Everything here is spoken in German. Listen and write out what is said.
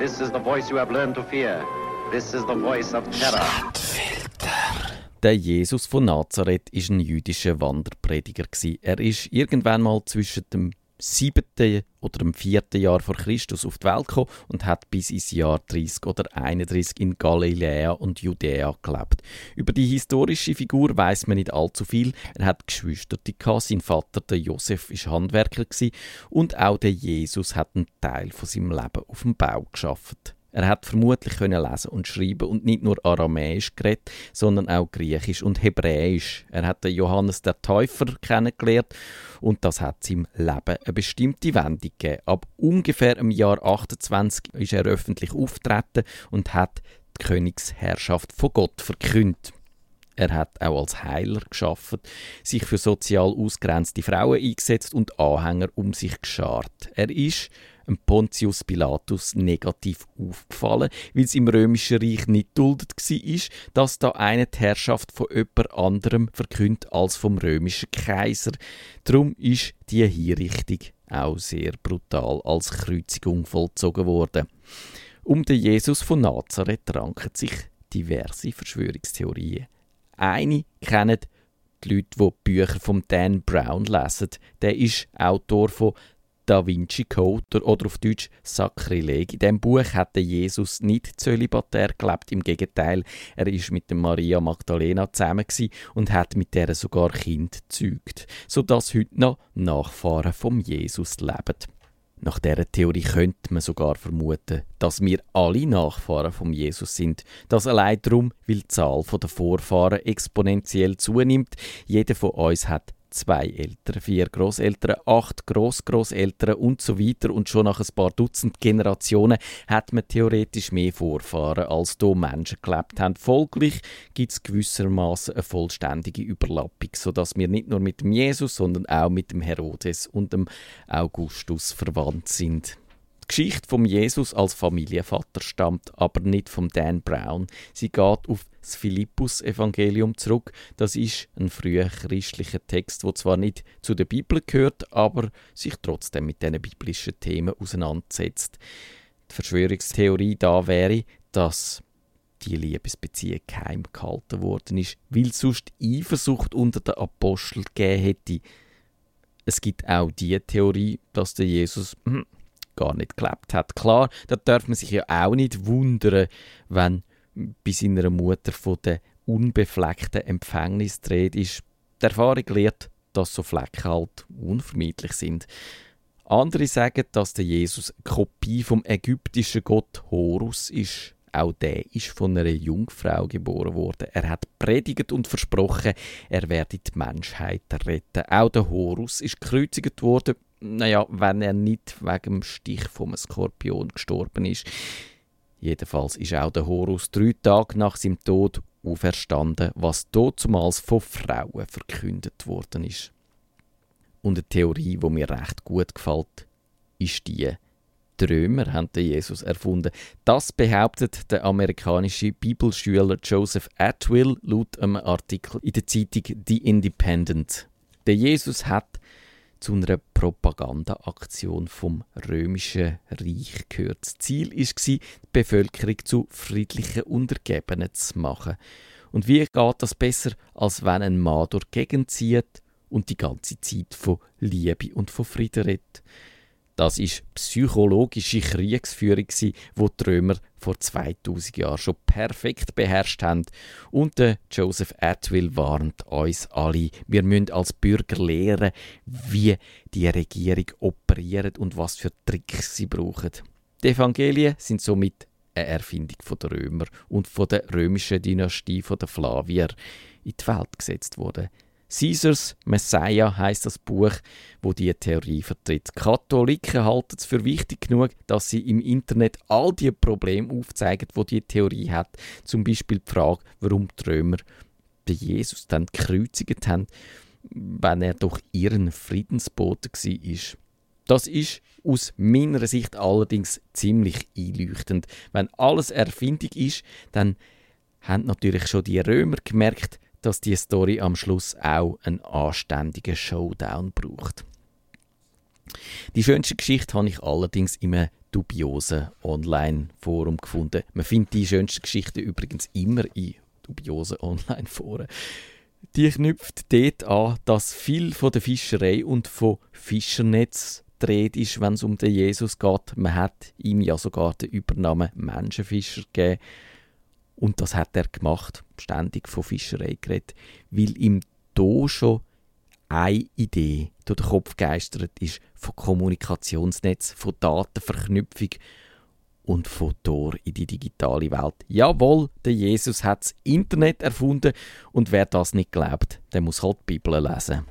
This is the voice you have learned to fear. This is the voice of terror. Der Jesus von Nazareth ist ein jüdischer Wanderprediger. Er ist irgendwann mal zwischen dem siebten oder dem vierten Jahr vor Christus auf die Welt gekommen und hat bis ins Jahr 30 oder 31 in Galiläa und Judäa gelebt. Über die historische Figur weiß man nicht allzu viel. Er hat Geschwister, sein Vater der Josef ist Handwerker und auch der Jesus hat einen Teil von seinem Leben auf dem Bau geschafft. Er hat vermutlich können lesen und schreiben und nicht nur Aramäisch geredet, sondern auch Griechisch und Hebräisch. Er hat Johannes der Täufer kennengelernt und das hat seinem Leben eine bestimmte Wendung gegeben. Ab ungefähr im Jahr 28 ist er öffentlich auftreten und hat die Königsherrschaft von Gott verkündet. Er hat auch als Heiler geschaffen, sich für sozial ausgrenzte Frauen eingesetzt und Anhänger um sich geschart. Er ist Pontius Pilatus negativ aufgefallen, weil es im römischen Reich nicht duldet war, dass da eine die Herrschaft von jemand anderem verkündet als vom römischen Kaiser. Darum ist die Hinrichtung auch sehr brutal als Kreuzigung vollzogen worden. Um den Jesus von Nazareth ranken sich diverse Verschwörungstheorien. Eine kennen die Leute, die Bücher von Dan Brown lesen. Der ist Autor von Da Vinci Code oder auf Deutsch Sakrileg. In diesem Buch hat Jesus nicht zölibatär gelebt, im Gegenteil, er ist mit Maria Magdalena zusammen und hat mit der sogar Kind gezeugt, sodass heute noch Nachfahren vom Jesus leben. Nach dieser Theorie könnte man sogar vermuten, dass wir alle Nachfahren von Jesus sind. Das allein darum, weil die Zahl der Vorfahren exponentiell zunimmt. Jeder von uns hat zwei Eltern, vier Großeltern, acht Großgroßeltern und so weiter und schon nach ein paar Dutzend Generationen hat man theoretisch mehr Vorfahren, als hier Menschen gelebt haben. Folglich gibt es gewissermaßen eine vollständige Überlappung, sodass wir nicht nur mit dem Jesus, sondern auch mit dem Herodes und dem Augustus verwandt sind. Geschichte vom Jesus als Familienvater stammt aber nicht vom Dan Brown. Sie geht auf das Philippus-Evangelium zurück. Das ist ein früher christlicher Text, der zwar nicht zu der Bibel gehört, aber sich trotzdem mit diesen biblischen Themen auseinandersetzt. Die Verschwörungstheorie da wäre, dass die Liebesbeziehung geheim gehalten worden ist, weil sonst Eifersucht unter den Aposteln gegeben hätte. Es gibt auch die Theorie, dass der Jesus hm, gar nicht gelebt hat. Klar, da darf man sich ja auch nicht wundern, wenn bei seiner Mutter von der unbefleckten Empfängnis dreht ist. Die Erfahrung lehrt, dass so Flecken halt unvermeidlich sind. Andere sagen, dass der Jesus eine Kopie vom ägyptischen Gott Horus ist. Auch der ist von einer Jungfrau geboren worden. Er hat predigt und versprochen, er werde die Menschheit retten. Auch der Horus ist gekreuzigt worden naja, wenn er nicht wegen dem Stich vom Skorpion gestorben ist. Jedenfalls ist auch der Horus drei Tage nach seinem Tod auferstanden, was damals von Frauen verkündet worden ist. Und eine Theorie, die mir recht gut gefällt, ist die, die Römer haben den Jesus erfunden. Das behauptet der amerikanische Bibelschüler Joseph Atwill laut einem Artikel in der Zeitung The Independent. Der Jesus hat zu einer Propagandaaktion vom römischen Reich gehört. Das Ziel war, die Bevölkerung zu friedlichen Untergebenen zu machen. Und wie geht das besser, als wenn ein Mann durch die Gegend zieht und die ganze Zeit von Liebe und von Frieden redet? Das ist psychologische Kriegsführung, die die Römer vor 2000 Jahren schon perfekt beherrscht haben. Und der Joseph Atwill warnt uns alle, wir müssen als Bürger lernen, wie die Regierung operiert und was für Tricks sie brauchen. Die Evangelien sind somit eine Erfindung der Römer und von der römischen Dynastie der Flavier in die Welt gesetzt worden. Caesars Messiah heißt das Buch, wo die Theorie vertritt. Katholiken halten es für wichtig genug, dass sie im Internet all die Probleme aufzeigen, wo die Theorie hat. Zum Beispiel die Frage, warum die Römer den Jesus dann gekreuzigt haben, wenn er doch ihren Friedensbote war. Das ist aus meiner Sicht allerdings ziemlich einleuchtend. Wenn alles Erfindung ist, dann haben natürlich schon die Römer gemerkt, dass die Story am Schluss auch einen anständigen Showdown braucht. Die schönste Geschichte habe ich allerdings im dubiosen Online-Forum gefunden. Man findet die schönsten Geschichten übrigens immer in dubiosen Online-Foren. Die knüpft dort an, dass viel von der Fischerei und von Fischernetz dreht ist, wenn es um den Jesus geht. Man hat ihm ja sogar den Übernamen Menschenfischer gegeben. Und das hat er gemacht, ständig von Fischerei geredet, weil ihm da schon eine Idee durch den Kopf geistert ist von Kommunikationsnetz, von Datenverknüpfung und von Tor in die digitale Welt. Jawohl, der Jesus hat das Internet erfunden und wer das nicht glaubt, der muss halt die Bibel lesen.